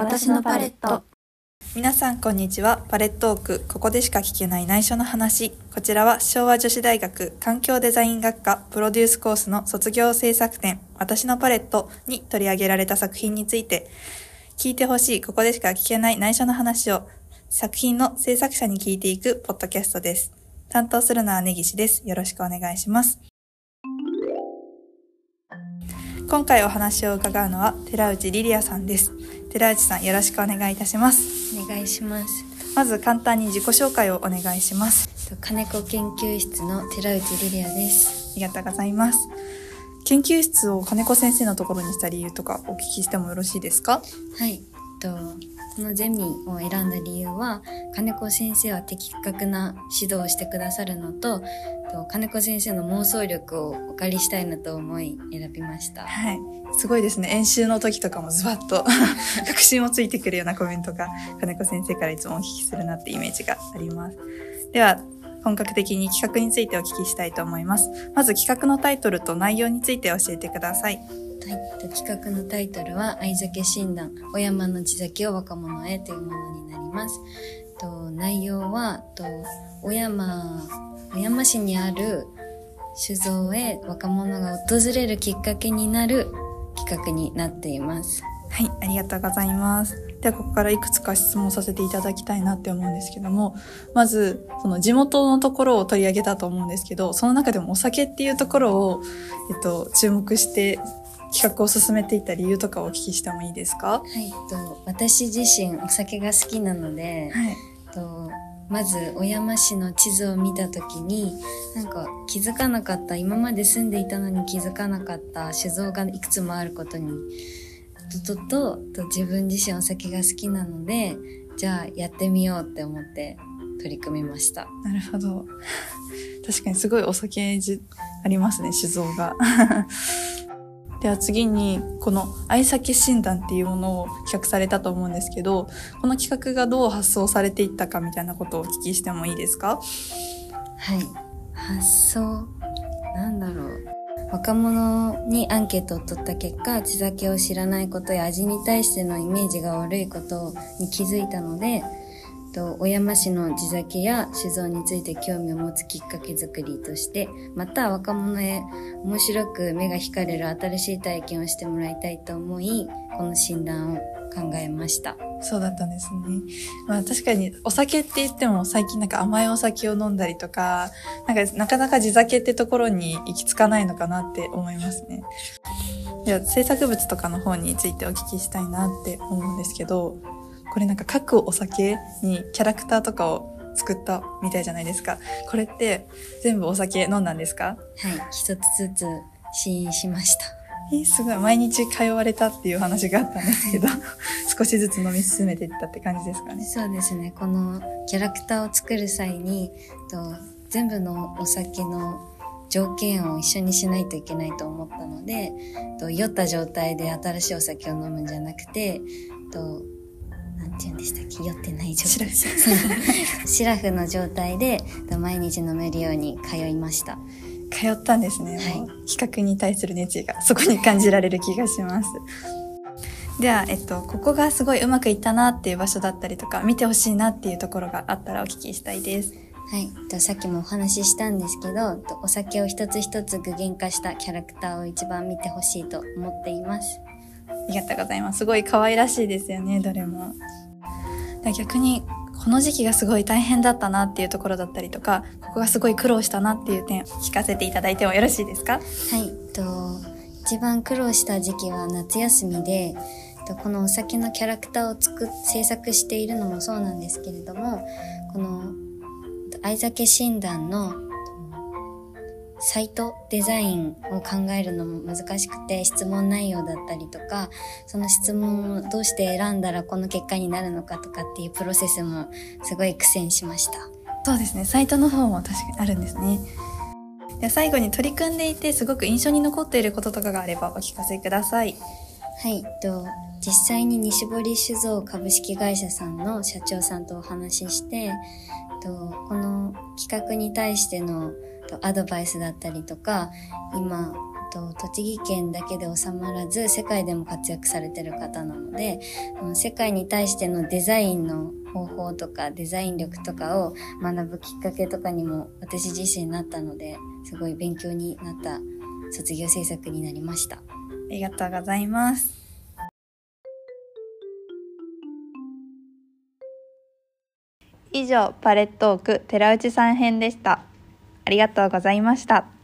私のパレット。皆さんこんにちは。パレットオーク。ここでしか聞けない内緒の話。こちらは昭和女子大学環境デザイン学科プロデュースコースの卒業制作展私のパレットに取り上げられた作品について聞いてほしいここでしか聞けない内緒の話を作品の制作者に聞いていくポッドキャストです。担当するのは根岸です。よろしくお願いします。今回お話を伺うのは寺内リリアさんです。寺内さんよろしくお願いいたします。お願いします。まず簡単に自己紹介をお願いします。金子研究室の寺内リリアです。ありがとうございます。研究室を金子先生のところにした理由とかお聞きしてもよろしいですか？はい。とこのゼミを選んだ理由は金子先生は的確な指導をしてくださるのとと金子先生の妄想力をお借りしたいなと思い選びました。はい。すごいですね。演習の時とかもズバッと確信をついてくるようなコメントが金子先生からいつもお聞きするなってイメージがあります。では本格的に企画についてお聞きしたいと思いますまず企画のタイトルと内容について教えてくださいはい、企画のタイトルは「愛酒診断お山の地酒を若者へ」というものになります。と内容はと小山小山市にある酒造へ若者が訪れるきっかけになる企画になっています。はい、ありがとうございます。では、ここからいくつか質問させていただきたいなって思うんですけども、まず、その地元のところを取り上げたと思うんですけど、その中でもお酒っていうところを、えっと、注目して企画を進めていった理由とかをお聞きしてもいいですか？はい、と私自身お酒が好きなので、はい。とまず小山市の地図を見た時になんか気づかなかった今まで住んでいたのに気づかなかった酒造がいくつもあることにとととと自分自身お酒が好きなのでじゃあやってみようって思って取り組みましたなるほど。確かにすごいお酒じありますね、酒造が。では次に、この愛酒診断っていうものを企画されたと思うんですけど、この企画がどう発想されていったかみたいなことをお聞きしてもいいですか？はい発想なんだろう若者にアンケートを取った結果地酒を知らないことや味に対してのイメージが悪いことに気づいたのでと小山市の地酒や酒造について興味を持つきっかけづくりとしてまた若者へ面白く目が惹かれる新しい体験をしてもらいたいと思いこの診断を考えました。そうだったんですね。まあ確かにお酒って言っても最近なんか甘いお酒を飲んだりとか、なんかなかなか地酒ってところに行き着かないのかなって思いますね。では制作物とかの方についてお聞きしたいなって思うんですけど、これなんか各お酒にキャラクターとかを作ったみたいじゃないですか。これって全部お酒飲んだんですか？はい一つずつ試飲しましたえーすごい。毎日通われたっていう話があったんですけど、少しずつ飲み進めていったって感じですかね。そうですね。このキャラクターを作る際にと全部のお酒の条件を一緒にしないといけないと思ったのでと酔った状態で新しいお酒を飲むんじゃなくてとなんて言うんでしたっけ？酔ってない状態。シラフ。の状態でと毎日飲めるように通いました通ったんですね。はいもう企画に対する熱意が そこに感じられる気がします。では、えっと、ここがすごいうまくいったなっていう場所だったりとか、見てほしいなっていうところがあったらお聞きしたいです。はい、とさっきもお話ししたんですけどとお酒を一つ一つ具現化したキャラクターを一番見てほしいと思っていますありがとうございます。すごい可愛らしいですよね、どれも。逆に、この時期がすごい大変だったなっていうところだったりとか、ここがすごい苦労したなっていう点、聞かせていただいてもよろしいですか？はい。と一番苦労した時期は夏休みでこのお酒のキャラクターを作っ制作しているのもそうなんですけれどもこの愛酒診断のサイトデザインを考えるのも難しくて質問内容だったりとかその質問をどうして選んだらこの結果になるのかとかっていうプロセスもすごい苦戦しました。そうですね。サイトの方も確かにあるんですね。最後に取り組んでいてすごく印象に残っていることとかがあればお聞かせください。はい、と実際に西堀酒造株式会社さんの社長さんとお話ししてとこの企画に対してのとアドバイスだったりとか今と、栃木県だけで収まらず、世界でも活躍されてる方なので、世界に対してのデザインの方法とか、デザイン力とかを学ぶきっかけとかにも私自身なったので、すごい勉強になった卒業制作になりました。ありがとうございます。以上、パレットーク寺内さん編でした。ありがとうございました。